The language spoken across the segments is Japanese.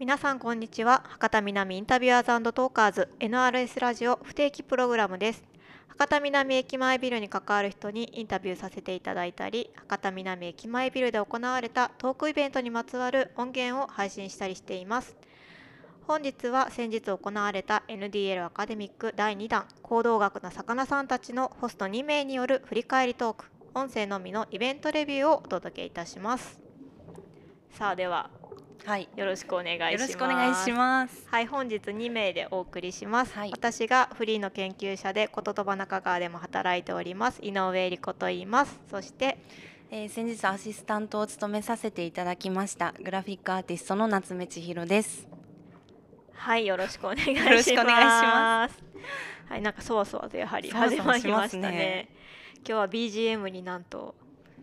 皆さんこんにちは。博多南インタビュアーズトーカーズ NRS ラジオ不定期プログラムです。博多南駅前ビルに関わる人にインタビューさせていただいたり博多南駅前ビルで行われたトークイベントにまつわる音源を配信したりしています。本日は先日行われた NDL アカデミック第2弾行動学の魚さんたちのホスト2名による振り返りトーク音声のみのイベントレビューをお届けいたします。さあでははい、よろしくお願いします。よろしくお願いします。はい本日2名でお送りします、はい。私がフリーの研究者で言葉中川でも働いております。井上理子と言います。そしてえー、先日アシスタントを務めさせていただきました。グラフィックアーティストの夏目千尋です。はいよろしくお願いします。よろしくお願いしまはいなんかそわそわとやはり始まりましたね。ね今日は BGM になんと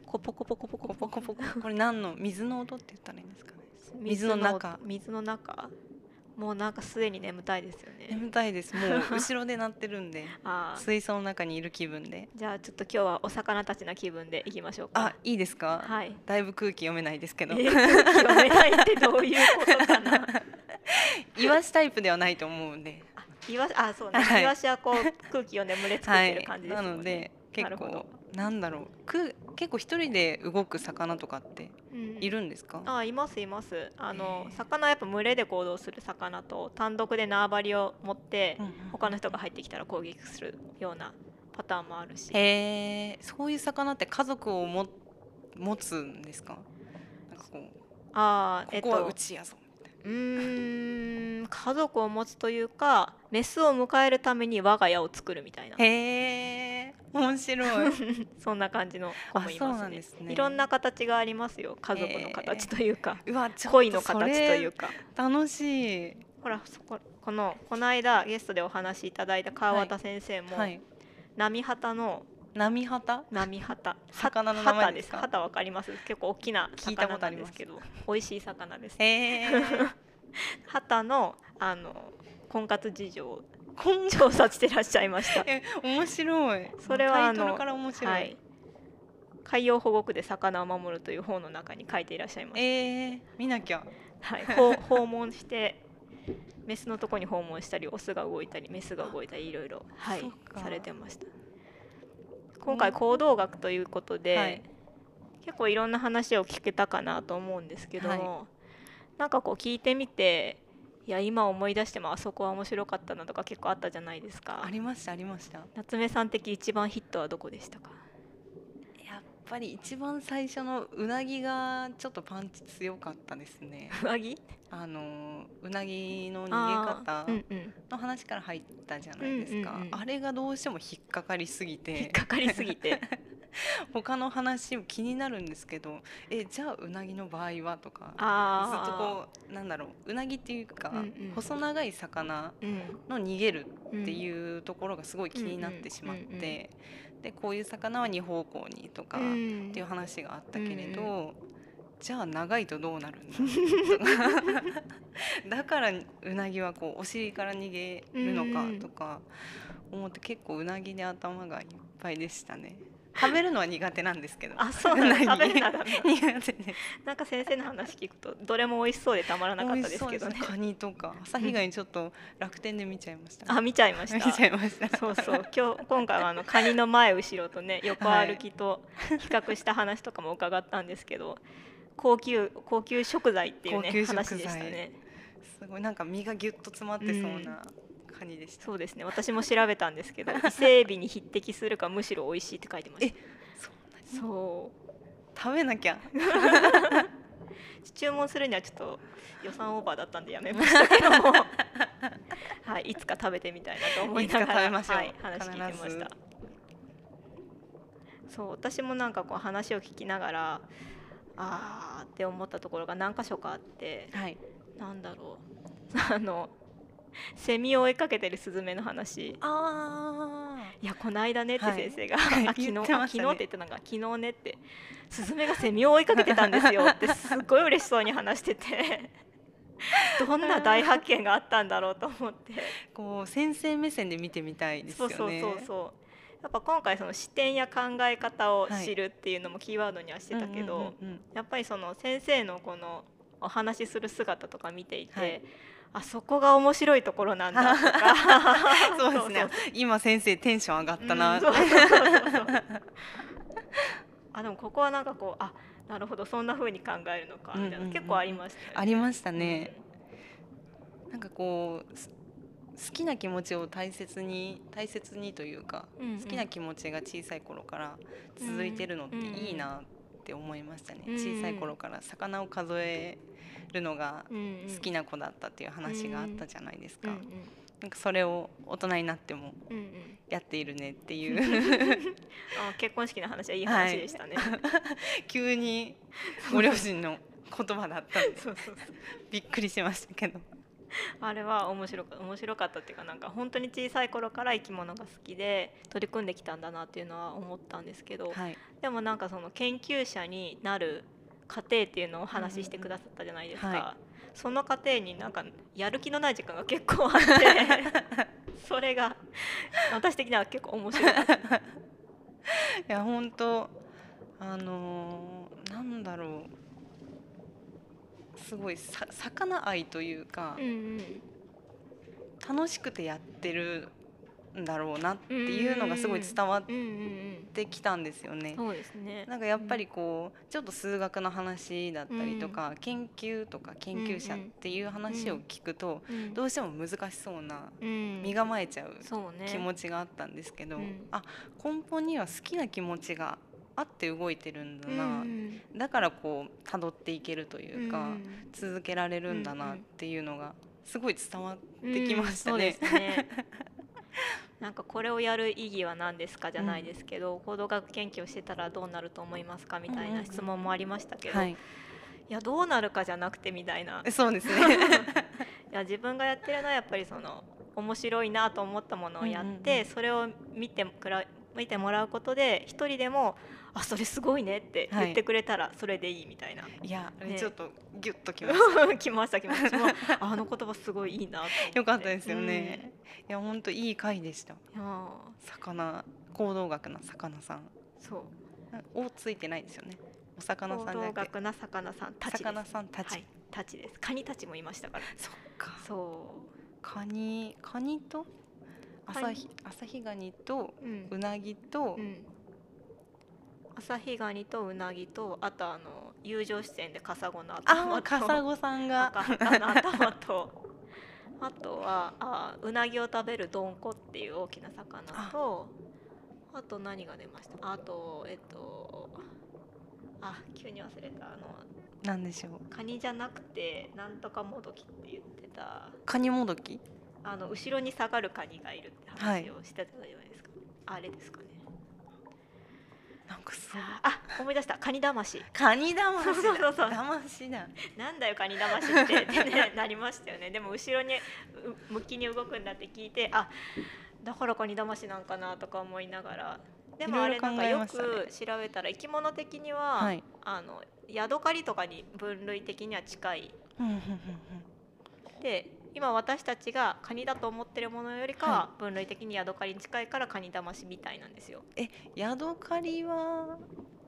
コポコポコポココポコポコ。これ何の水の音って言ったらいいんですか？ね。水の中。水の中。もうなんかすでに眠たいですよね。眠たいです。もう 後ろで鳴ってるんで。水槽の中にいる気分で。じゃあちょっと今日はお魚たちな気分でいきましょうか。あ、いいですか？はい。だいぶ空気読めないですけど。えー読めないってどういうことかな。イワシタイプではないと思うんで。あイワシあそうね、はい。イワシはこう空気読んで群れ作ってる感じですなもんね、ので結なるほど。構なんだろう。く結構一人で動く魚とかってうんいるんですか？あいますいます。あの、魚はやっぱ群れで行動する魚と単独で縄張りを持って、うんうん。他の人が入ってきたら攻撃するようなパターンもあるし。へえ。そういう魚って家族をも持つんですか？なんかこうあーえっここはうとちやぞみたいうーん。家族を持つというかメスを迎えるために我が家を作るみたいなな。へえ面白い。そんな感じの子もいますね。ね。いろんな形がありますよ。家族の形というか、うわちょっと恋の形というそかれ楽しい。ほらそここのこの間ゲストでお話しいただいた川端先生も、はい。波旗の波旗？波旗。魚の名前旗ですか？旗わかります？結構大きな聞いた魚なんですけど。美味しい魚です。へえ 旗のあの婚活事情をこん調査してらっしゃいました。え面白い。それはあのタイトルから面白い、はい。海洋保護区で魚を守るという本の中に書いていらっしゃいます、えー、見なきゃ。はい、訪問して メスのとこに訪問したりオスが動いたりメスが動いたりいろいろ、はいされてました。今回行動学ということで、はい。結構いろんな話を聞けたかなと思うんですけども、はなんかこう聞いてみていや今思い出してもあそこは面白かったなとか結構あったじゃないですか。ありましたありました。夏目さん的一番ヒットはどこでしたか？やっぱり一番最初のうなぎがちょっとパンチ強かったですね。上着あのうなぎの逃げあ方の話から入ったじゃないですか、うんうんうんあれがどうしても引っかかりすぎ引ってかかりすぎて 他の話も気になるんですけどえじゃあうなぎの場合はとかずっとあこうなんだろううなぎっていうか、うんうん。細長い魚う、うん、の逃げるっていうところがすごい気になってしまって、うんうんうんでこういう魚は2方向にとか、うん。っていう話があったけれど、うんじゃあ長いとどうなるんだとか。だからうなぎはこうお尻から逃げるのかとか思って結構うなぎで頭がいっぱいでしたね食べるのは苦手なんですけど。あそうなんだ。食べるなら苦手です。なんか先生の話聞くとどれも美味しそうでたまらなかったですけどね。カニとか。朝日貝ちょっと楽天で見ちゃいました、あ見ちゃいました。見ちゃいました。そうそう。今日今回はあのカニの前後ろとね横歩きと比較した話とかも伺ったんですけど、高級高級食材っていうね話でしたね。すごい。なんか身がギュッと詰まってそうなカニでした、そうですね。私も調べたんですけど伊勢エビに匹敵するかむしろ美味しいって書いてました。そう食べなきゃ。注文するにはちょっと予算オーバーだったんでやめましたけども。はいいつか食べてみたいなと思いながいつか食べらましょうはい、話聞いてました。そう私もなんかこう話を聞きながらあーって思ったところが何箇所かあってはい。なんだろう。あの セミを追いかけてるスズメの話。あいやこの間ねってはい。先生が、はい。あ昨日、ね。あ昨日って言ったのが昨日ねって。スズメがセミを追いかけてたんですよって すっごい嬉しそうに話してて。どんな大発見があったんだろうと思って。こう先生目線で見てみたいですよね。そうそうそうそう。やっぱ今回その視点や考え方を知るっていうのもキーワードにはしてたけど、やっぱりその先生のこのお話しする姿とか見ていて、はいあそこが面白いところなんだとか。そうですね。今先生テンション上がったな、あでもここはなんかこうあなるほど。そんな風に考えるのかみたいな、うんうんうん。結構ありましたよね。ありましたね、なんかこうす好きな気持ちを大切に大切にというか、うんうん。好きな気持ちが小さい頃から続いてるのっていいなって思いましたね、うん。小さい頃から魚を数えるのがうんうん。好きな子だったっていう話があったじゃないですか、うんうん。なんかそれを大人になってもうんうん。やっているねっていう。あ結婚式の話はいい話でしたね、急にご両親の言葉だったんで。そうそうそう。びっくりしましたけど。あれは面白か面白かったっていうかなんか本当に小さい頃から生き物が好きで取り組んできたんだなっていうのは思ったんですけど、はい。でもなんかその研究者になる過程っていうのをお話ししてくださったじゃないですか、うんうんはその過程になんかやる気のない時間が結構あって それが私的には結構面白かった。いや本当あのーなんだろう。すごいさ魚愛というか、うんうん。楽しくてやってるんだろうなっていうのがすごい伝わってきたんですよね。そうですねなんかやっぱりこうちょっと数学の話だったりとか、研究とか研究者っていう話を聞くと、うんどうしても難しそうなうん。身構えちゃう気持ちがあったんですけど、うん。あ根本には好きな気持ちがあって動いてるんだうんな、うん。だからこう辿っていけるというか、うん続けられるんだなんっていうのがすごい伝わってきましたうんね。なんかこれをやる意義は何ですかじゃないですけど、行動学研究をしてたらどうなると思いますかみたいな質問もありましたけど、はい。い、やどうなるかじゃなくてみたいな。そうですね。いや自分がやってるのはやっぱりその面白いなと思ったものをやって、うんうんうん。それを見てくら見てもらうことで一人でも「あそれすごいね」って言ってくれたらそれでいいみたいな。いやあれねちょっとギュッときました。来ました来ました あの言葉すごいいいなよかったですよね。いや本当いい回でした。うんいや魚行動学な魚さんそうをついてないですよね。お魚行さんじゃなくて動学な魚さんたちです魚さんたち。はい、たちですカニたちもいましたからそっか。そカニカニと？朝日朝日ガニとうなぎと、うん。朝日ガニとうなぎとあとあの友情出演でカサゴのあ頭とあカサゴさんが。頭とあとはあうなぎを食べるドンコっていう大きな魚とあと何が出ました？あとえっとあ急に忘れた。あのなんでしょう。カニじゃなくてなんとかもどきって言ってた。カニもどき？あの後ろに下がるカニがいるって話をしてたじゃないですか、あれですかね。なんかすごいあ思い出した。カニ魂。カニだましだ。そうそうそう。だましだ。なんだよカニ魂って。って、ね、なりましたよね。でも後ろにう向きに動くんだって聞いてあだからカニ魂なんかなとか思いながら。でもあれなんかよく調べたら生き物的には、はい。あのヤドカリとかに分類的には近い。うんうんうん。で今私たちがカニだと思ってるものよりかは分類的にヤドカリに近いからカニ魂みたいなんですよ。えヤドカリは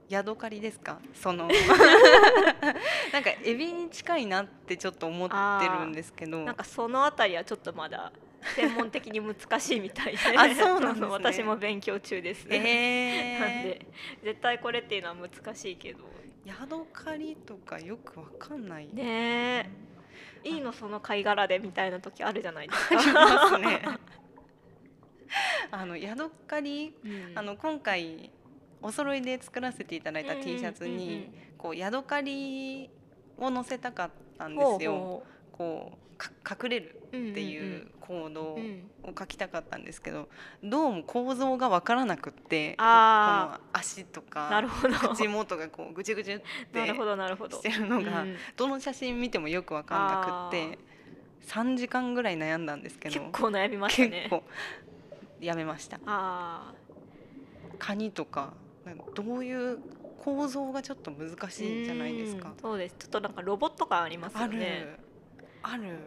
ヤドカリですか？その なんかエビに近いなってちょっと思ってるんですけど。なんかそのあたりはちょっとまだ専門的に難しいみたいで。あそうなんね。私も勉強中です、えなんで絶対これっていうのは難しいけど。ヤドカリとかよくわかんない、ねえいいのその貝殻でみたいな時あるじゃないですか。ありますね あのヤドカリうんあの今回お揃いで作らせていただいた T シャツにこうヤドカリを載せたかったんですよ。ほこうか隠れるっていう行動を書きたかったんですけどどうも構造が分からなくってあこの足となかるほど。口元がこうぐちゅぐちゅってなるほどなるほど。してるのがうんどの写真見てもよく分かんなくって3時間ぐらい悩んだんですけど結構悩みましたね。やめました。あカニとかどういう構造がちょっと難あしいじゃないですか。うんそうです。ちょっとなんかロボット感ありますよねある。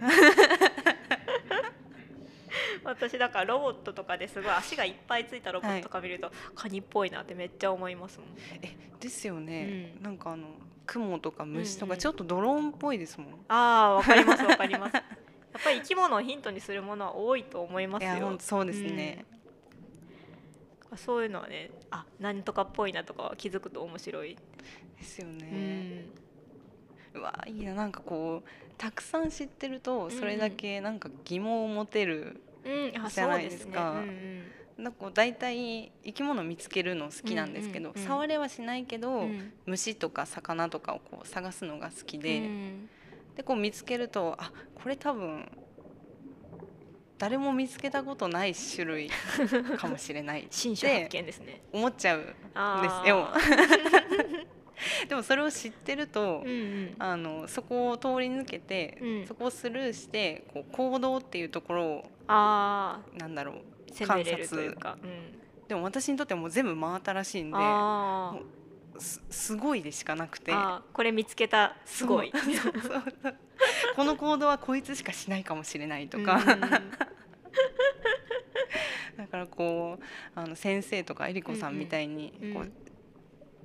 私だからロボットとかですごい足がいっぱいついたロボットとか見ると、カニっぽいなってめっちゃ思いますもん。えですよね、うん。なんかあの雲とか虫とうんうんかちょっとドローンっぽいですもん。ああわかりますわかります。やっぱり生き物をヒントにするものは多いと思いますよ。そうですね。そういうのはねあ何とかっぽいなとかは気づくと面白い、ですようね。んうわいいななんかこうたくさん知ってるとんそれだけなんか疑問を持てる。じゃないですか。うんうん。なんかこう大体生き物見つけるの好きなんですけど、うんうんうん。触れはしないけど、うん。虫とか魚とかをこう探すのが好きで、うん。でこう見つけるとあこれ多分誰も見つけたことない種類 かもしれないっ新種発見ですね。思っちゃうんですよ。でもそれを知ってると、うんうん。あのそこを通り抜けて、うん。そこをスルーしてこう行動っていうところをあなんだろうあ攻めれるというか、うん、でも私にとってはもう全部真新しいんですすごいでしかなくて。これ見つけた。すごい。この行動はこいつしかしないかもしれないとか、うん だからこうあの先生とかえりこさんみたいにうんうん。こう、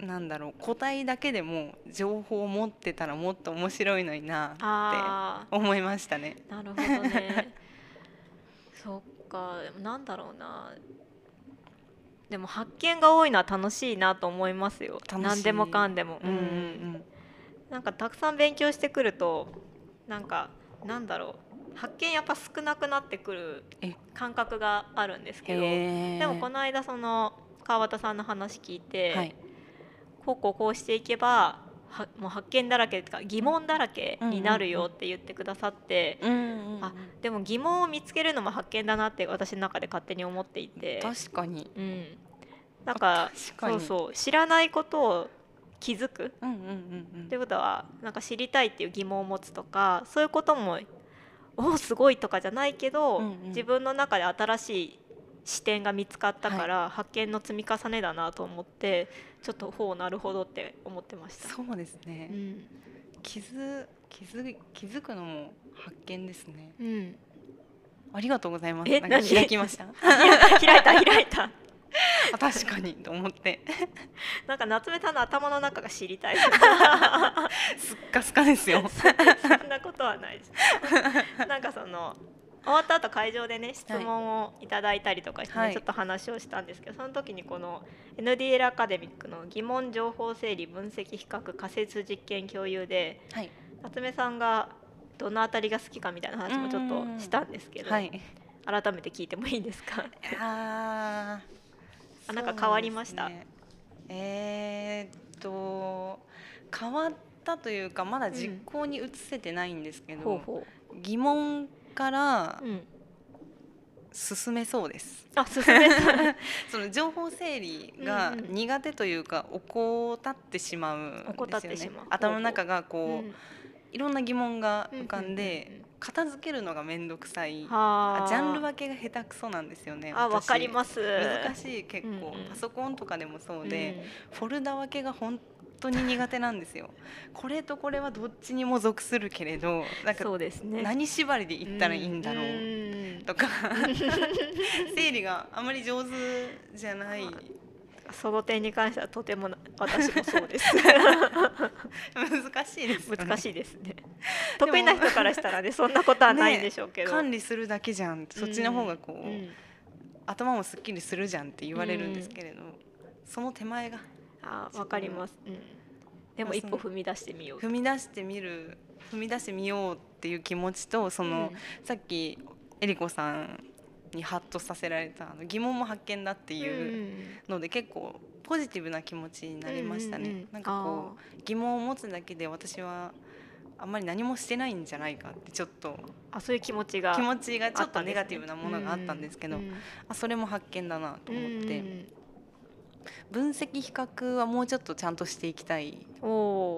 なんだろう個体だけでも情報を持ってたらもっと面白いのになってあ思いましたね。あなるほどね。そっか。でもなんだろうな。でも発見が多いのは楽しいなと思いますよ。何でもかんでも、うんうんなんかたくさん勉強してくるとなんかなんだろう。発見やっぱ少なくなってくるえ。感覚があるんですけど。でもこの間その川端さんの話聞いて、はいこうこうこうしていけばはもう発見だらけとか疑問だらけになるよって言ってくださって、うんうんうん。あでも疑問を見つけるのも発見だなって私の中で勝手に思っていて、確かに。うん、なんかそうそう。知らないことを気づく。うんうんうんうん。ってことはなんか知りたいっていう疑問を持つとかそういうこともおおすごいとかじゃないけど、うんうん。自分の中で新しい視点が見つかったから、発見の積み重ねだなと思ってちょっとほうなるほどって思ってました。そうですね、うん。気づ気づ気づくのも発見ですね。うん、ありがとうございます。えなん開きました？開 いた開いた。あ確かにと思って。なんか夏目さんの頭の中が知りたい。すっかすかですよ。そんなことはないです。なんかその終わった後会場でね質問をいただいたりとかしてね、はい。ちょっと話をしたんですけどその時にこの NDL アカデミックの疑問情報整理分析比較仮説実験共有ではい。夏目さんがどのあたりが好きかみたいな話もちょっとしたんですけど、はい。改めて聞いてもいいですか？ああなんか変わりました？ね。えーっと変わったというかまだ実行に移せてないんですけど、ほうほ疑問からう、うん、進めそうです。あ進めた その情報整理がうんうん。苦手というか怠ってしまうんですよね。怠ってしまう。頭の中がこう、うんいろんな疑問が浮かんうんうんでうんうん。片付けるのが面倒くさい。ジャンル分けが下手くそなんですよね。私。あわかります。難しい結構、うんうん。パソコンとかでもそうで、うんフォルダ分けが本当に苦手なんですよ。これとこれはどっちにも属するけれど、なんかそうですね何縛りで言ったらいいんだろううんとか、整理があまり上手じゃない。その点に関してはとてもな私もそうです難しいですよね。難しいですね得意な人からしたらねそんなことはないんでしょうけど、管理するだけじゃん。そっちの方がこう、うん頭もすっきりするじゃんって言われるんですけれど、その手前があわかります、うん、でも一歩踏み出してみよう。踏み出してみる踏み出してみようっていう気持ちとその、さっきえりこさんにハッとさせられたあの疑問も発見だってうんいうので結構ポジティブな気持ちになりましたね。うんうんうん。なんかこう疑問を持つだけで私はあんまり何もしてないんじゃないかってちょっとあそういう気持ちが。気持ちがちょっとネガティブなものがあったんですけど、うん。あそれも発見だなと思って、うん分析比較はもうちょっとちゃんとしていきたい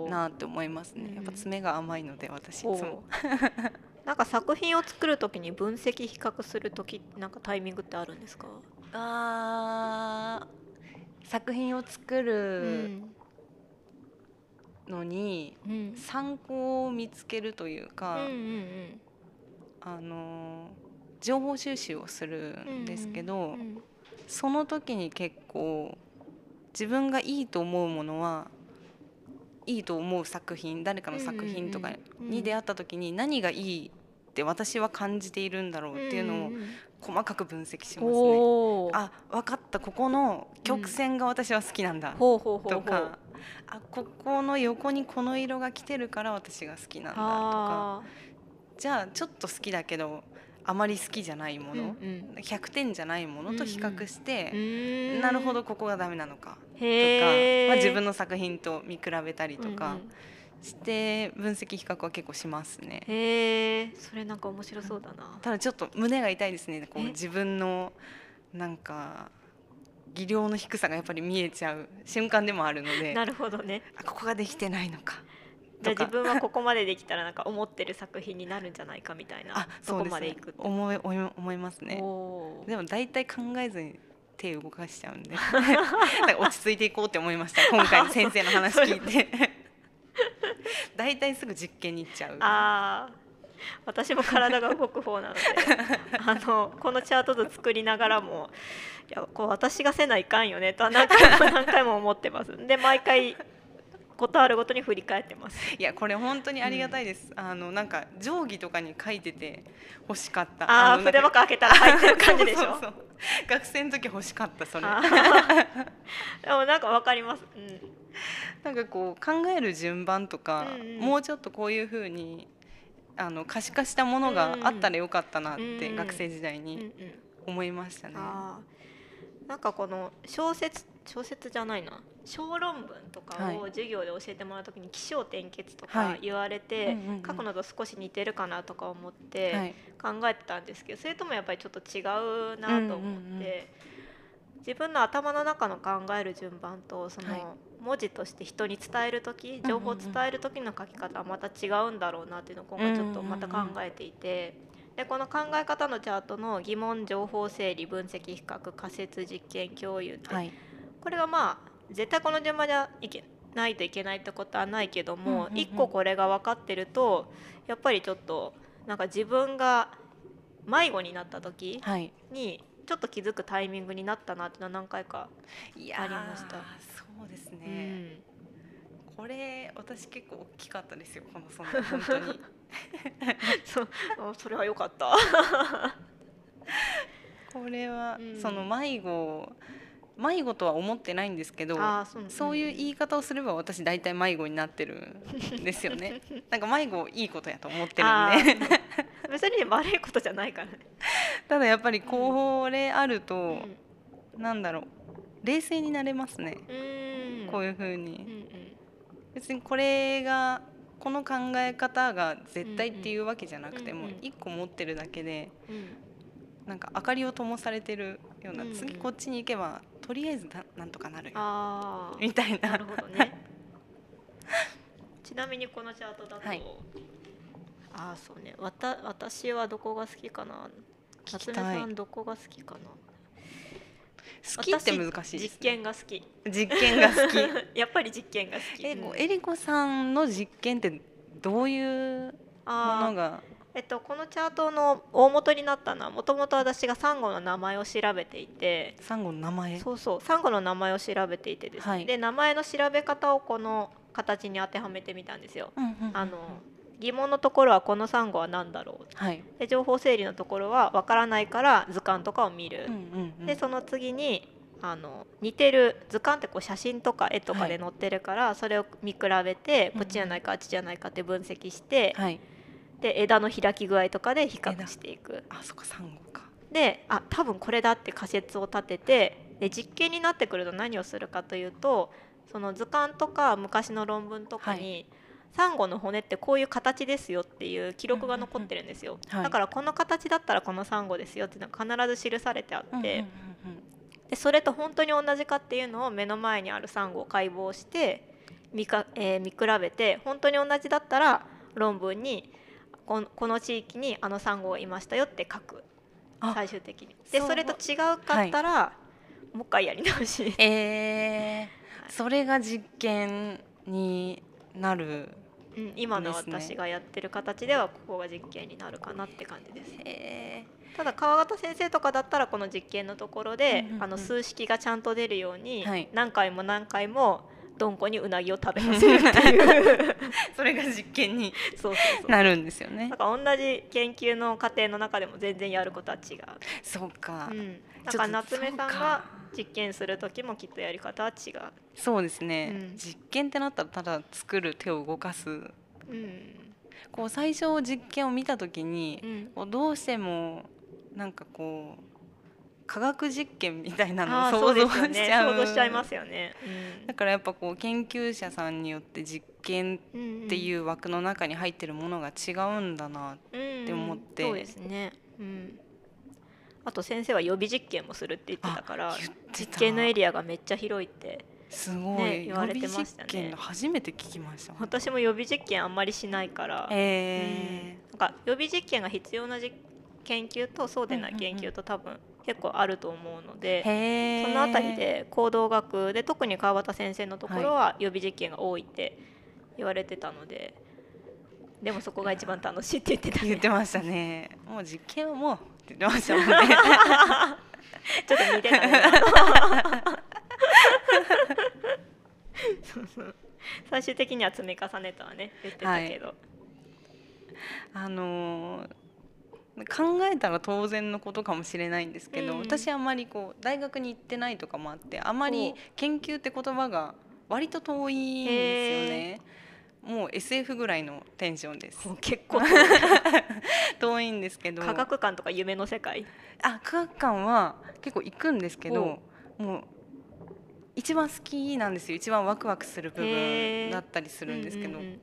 なって思いますね。うん。やっぱ爪が甘いので私いつおも。ー。なんか作品を作るときに分析比較するときなんかタイミングってあるんですか、あー作品を作うるんのにうん。参考を見つけるといううんか、うん。あの情報収集をするんですけど、その時に結構自分がいいと思うものはいいと思う作品誰かの作品とかうんに出会った時に何がいいって私は感じているんだろうっていうのを細かく分析しますね。あ分かった。ここの曲線が私は好きなんだ、とかあここの横にこの色が来てるから私が好きなんだとか。あ。じゃあちょっと好きだけどあまり好きじゃないもーの、うんうん。100点じゃないものと比較して、うーん。なるほどここがダメなのかとか、まあ、自分の作品と見比べたりとかうんうん。して分析比較は結構しますね。へえそれなんか面白そうだな。ただちょっと胸が痛いですね。こうえ？自分のなんか技量の低さがやっぱり見えちゃう瞬間でもあるので。なるほどね。あここができてないのかじゃあ自分はここまでできたらなんか思ってる作品になるんじゃないかみたいなあそうですね。までいく思い思いますね。でも大体考えずに手動かしちゃうんで。落ち着いていこうって思いました。今回先生の話聞いて。大体すぐ実験に行っちゃう。あー。私も体が動く方なので。あのこのチャート図作りながらもいやこう私がせないかんよねとは何回も何回も思ってます。で毎回ことあるごとに振り返ってます。いやこれ本当にありがたいです、あのなんか定規とかに書いてて欲しかった。ああ筆箱開けたら入ってる感じでしょ？そうそう学生の時欲しかったそれ。でもなんかわかります、うん、なんかこう考える順番とか、うんうん。もうちょっとこういうふうにあの可視化したものがあったらよかったなって、うんうん。学生時代うんうにん。思いましたね。あー。なんかこの小説小説じゃないな小論文とかをはい。授業で教えてもらうときに起承転結とはい。か言われて、書くのと少し似てるかなとか思って、はい、考えてたんですけどそれともやっぱりちょっと違うなと思って、自分の頭の中の考える順番とそはい。の文字として人に伝える時情報を伝える時の書き方はまた違うんだろうなっていうのを今回ちょっとまた考えていて。でこの考え方のチャートの疑問情報整理分析比較仮説実験共有って、はい、これがまあ絶対この順番じゃいけないといけないってことはないけども、うんうんうん。一個これが分かってるとやっぱりちょっとなんか自分が迷子になった時はい、にちょっと気づくタイミングになったなっていうのは何回か、ありました。そうですうね、ん、これ私結構大きかったですよこのその 本当に。そそれは良かった。これは、うん。その迷子迷子とは思ってないんですけどそういう言い方をすれば私大体迷子になってるんですよね。なんか迷子いいことやと思ってるあんで。ー 別に悪いことじゃないからね。ただやっぱりこれあると、うん。なんだろう。冷静になれますね、うん。こういうふううんに別にこれがこの考え方が絶対っていうわけじゃなくてもうんうん。一個持ってるだけでうんうん。なんか明かりを灯されてるような、うんうん。次こっちに行けばとりあえずななんとかなるよああみたいななるほどね。ちなみにこのチャートだと、はいああそうね。わた私はどこが好きかな。夏目さんどこが好きかな。好きって難しいね、実験が好き。実験が好き やっぱり実験が好き。え、うんえりこさんの実験ってどういうものがえっと、このチャートの大元になったのはもともと私がサンゴの名前を調べていてサンゴの名前？そうそうサンゴの名前を調べていてですね、はい。で名前の調べ方をこの形に当てはめてみたんですよ。あの疑問のところはこのサンゴは何だろう。はい、で情報整理のところはわからないから図鑑とかを見る、でその次にあの似てる図鑑ってこう写真とか絵とかはい。で載ってるから、それを見比べてうん。こっちじゃないかあっちじゃないかって分析して、はいで枝の開き具合とかで比較していく。あそっかサンゴか。であ多分これだって仮説を立ててで実験になってくると何をするかというとその図鑑とか昔の論文とかに、サンゴの骨ってこういう形ですよっていう記録が残ってるんですよ、はい。だからこの形だったらこのサンゴですよっていうのが必ず記されてあって、でそれと本当に同じかっていうのを目の前にあるサンゴを解剖して見か、えー見比べて本当に同じだったら論文にこのこの地域にあのサンゴがいましたよって書く。あ最終的に。でそれと違うかったら、もう一回やり直し。えー、それが実験になるうん、今の私がやってる形ではここが実験になるかなって感じです。へただ川形先生とかだったらこの実験のところで、うんうんうん。あの数式がちゃんと出るように、はい。何回も何回もどんこにうなぎを食べさせるっていう。それが実験に。そうなるんですよね。なんか同じ研究の過程の中でも全然やることは違う、そうか、うん、だちょっとから夏目さんが実験する時もきっとやり方は違う、そうですね、うん。実験ってなったらただ作る手を動かす。うん。こう最初実験を見た時にうん、どうしてもなんかこう科学実験みたいなのを想像しちゃう。想像しちゃいますよね、だからやっぱこう研究者さんによって実験うん、っていうう枠の中に入ってるものが違うんだな、んって思って。そうですね、うん、あと先生は予備実験もするって言ってたから実験のエリアがめっちゃ広いってすごい、ね言われてましたね。実験初めて聞きました。私も予備実験あんまりしないから、えなんか予備実験が必要なじ研究とそうでない研究と多分結構あると思うのー、で、そのあたりで行動学で特に川端先生のところは予備実験が多いって言われてたので、でもそこが一番楽しいって言ってた、ね、言ってましたね。もう実験はもうって言ってましたもんね。ちょっと似てたね。そうそう。最終的には積み重ねとはね言ってたけど、あのー考えたら当然のことかもしれないんですけど、うん。私あんまりこう大学に行ってないとかもあってあまり研究って言葉が割と遠いんですよね。もう SF ぐらいのテンションです。結構遠い。んですけど。科学館とか夢の世界。あ科学館は結構行くんですけどもう一番好きなんですよ。一番ワクワクする部分だったりするんですけど、うんうんうん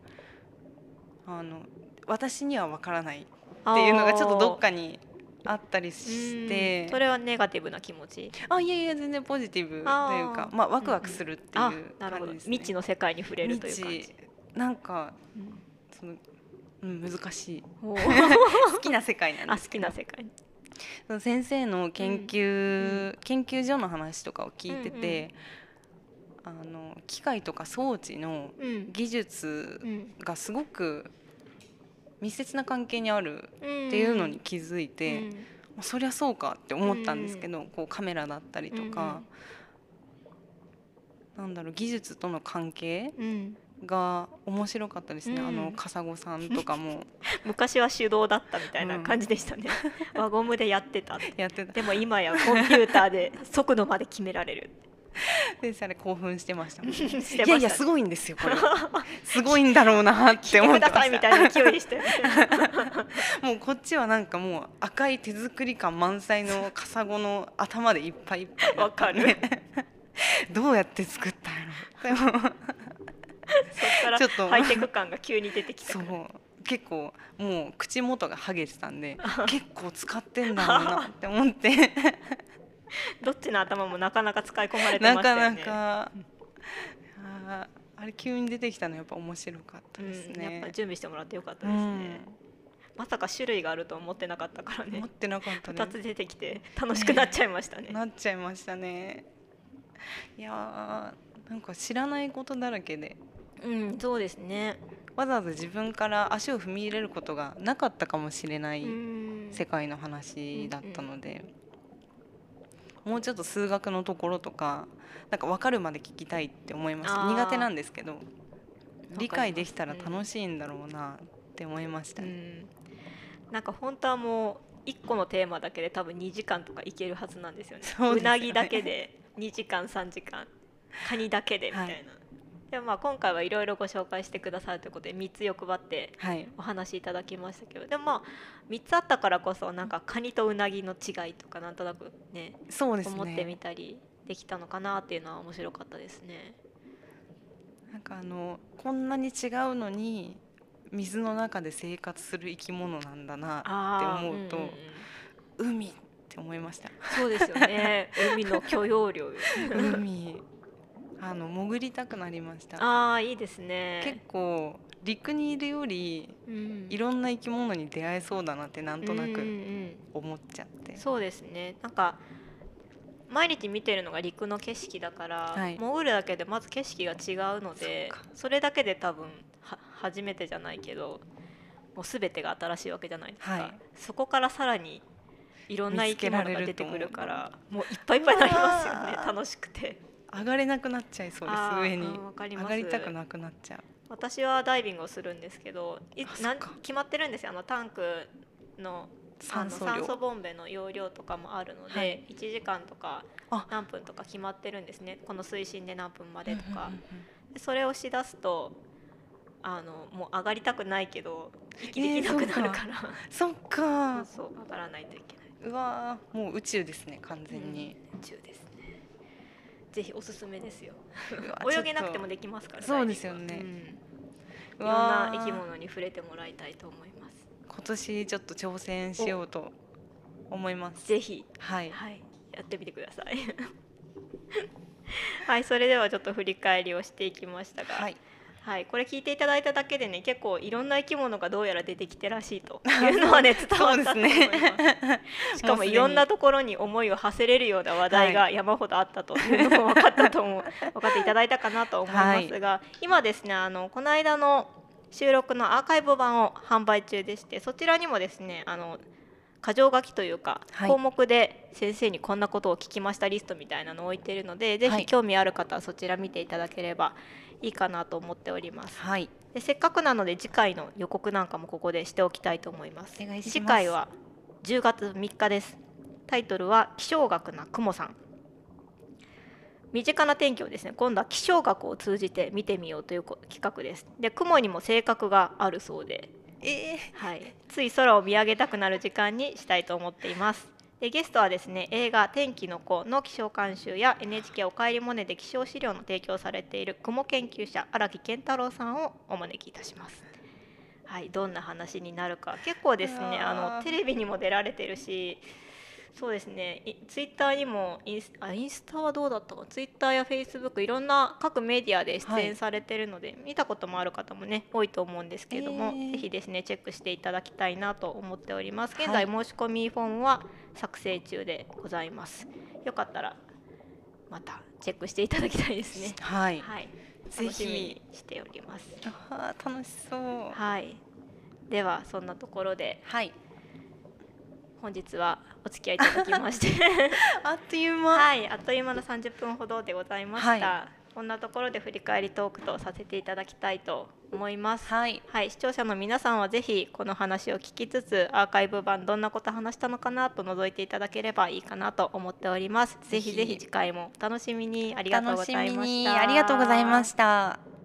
あの私には分からないっていうのがちょっとどっかにあったりして。うん。それはネガティブな気持ち？あいやいや全然ポジティブというかまあワクワクするっていうあ感なるほど。じですね。未知の世界に触れるという感じなんかうんその、うん、難しい。好きな世界なんあ好きですけど。な世界。その先生の研究、う研究所の話とかを聞いてて、あの機械とか装置のうん。技術うん。がすごく密接な関係にあるうん。っていうのに気づいて、うん。まあそりゃそうかって思ったんですけど、こうカメラだったりとか、なんだろう技術との関係うん。が面白かったですね、うん。あの笠子さんとかも。昔は手動だったみたいな感じでしたね、輪ゴムでやってたって。やってた。でも今やコンピューターで速度まで決められる でそれ興奮してましたね いやいやすごいんですよこれ。すごいんだろうなって思ってましたもうこっちはなんかもう赤い手作り感満載のカサゴの頭でいっぱい。いっぱいだったんでわどうやって作ったのでもそっからちょっと。ハイテク感が急に出てきたそう。結構もう口元がハゲてたんで結構使ってんだろうなって思って どっちの頭もなかなか使い込まれてなましたかよね。なかあーあれ急に出てきたのやっぱ面白かったですうん、やっねぱ。準備してもらってよかったうですね、ん。まさか種類があると思ってなかったからね。持ってなかった2ねつ出てきて楽しくなっちゃいましたね。なっちゃいましたね。いやーなんか知らないことだらけで。うんそうですね。わざわざ自分から足を踏み入れることがなかったかもしれないうん。世界の話だったので、もうちょっと数学のところとかなんか分かるまで聞きたいって思いました苦手なんですけど理解できたら楽しいんだろうなって思いました。ね。うん。なんか本当はもう1個のテーマだけで多分2時間とかいけるはずなんですよね。そうね。なぎだけで2時間3時間カニだけでみたいな、はいでもまあ今回はいろいろご紹介してくださるということで3つ欲張ってはい、お話しいただきましたけどでもまあ3つあったからこそなんかカニとうなぎの違いとかなんとなくねそうです思ってみねたりできたのかなっていうのは面白かったですね。なんかあのこんなに違うのに水の中で生活する生き物なんだなって思うとんんん。海って思いました。そうですよね。海の許容量海あの潜りたくなりました。ああいいですね。結構陸にいるよりうん。いろんな生き物に出会えそうだなってなんとなくうんうんうん。思っちゃって、そうですね。なんか毎日見てるのが陸の景色だから、はい。潜るだけでまず景色が違うのでそれだけで多分は初めてじゃないけどもう全てが新しいわけじゃないですか、はい。そこからさらにいろんな生き物が出てくるからもういっぱいいっぱいになりますよね。楽しくて上がれなくなっちゃいそうです上に。上がりたくなくなっちゃう。私はダイビングをするんですけどいなん決まってるんですよ。あのタンクの酸素量。酸素ボンベの容量とかもあるので、はい。1時間とかあ。何分とか決まってるんですね。この水深で何分までとか。それをしだすとあのもう上がりたくないけど息できなくなるから、そっか。そう上がらないといけない。うわーもう宇宙ですね完全に、うん宇宙ですねぜひおすすめですよ。泳げなくてもできますからそうですよね。うん。いとろんな生き物に触れてもらいたいと思います。今年ちょっと挑戦しようと思います。ぜひ。はい。はい、やってみてください。はい、それではちょっと振り返りをしていきましたが、はいはい、これ聞いていただいただけでね、結構いろんな生き物がどうやら出てきてらしいというのはね 伝わったと思います。そうですしかもいろんなところに思いを馳せれるような話題が山ほどあったというのも分かったと思う、分かっていただいたかなと思いますが、今ですね、あのこの間の収録のアーカイブ版を販売中でして、そちらにもですね、あの箇条書きというか、はい。項目で先生にこんなことを聞きましたリストみたいなのを置いているので、ぜはい。ひ興味ある方はそちら見ていただければいいかなと思っております。はいでせっかくなので次回の予告なんかもここでしておきたいと思います。お願いします次回は10月3日です。タイトルは気象学な雲さん。身近な天気をですね、今度は気象学を通じて見てみようというこ企画です。で、雲にも性格があるそうで、えはい、つい空を見上げたくなる時間にしたいと思っています。でゲストはですね映画「天気の子」の気象監修や NHK おかえりモネで気象資料の提供されている雲研究者荒木健太郎さんをお招きいたします。はい、どんな話になるか結構ですねあのテレビにも出られてるしそうですね。いツイッターにもインスあインスタはどうだったか。ツイッターやフェイスブックいろんな各メディアで出演されてるので、見たこともある方もね多いと思うんですけれども、えー。ぜひですねチェックしていただきたいなと思っております。はい。現在申し込みフォームは作成中でございます。よかったらまたチェックしていただきたいですね。はい。はい。ぜひ。楽しみにしております。あー楽しそう。はい。ではそんなところではい。本日はお付き合いいただきまして あっという間はい、あっという間の30分ほどでございました。はこんなところで振り返りトークとさせていただきたいと思います。はいはい、視聴者の皆さんはぜひこの話を聞きつつアーカイブ版どんなこと話したのかなと覗いていただければいいかなと思っております。ぜひぜひ次回もお楽しみにありがとうございました。にありがとうございました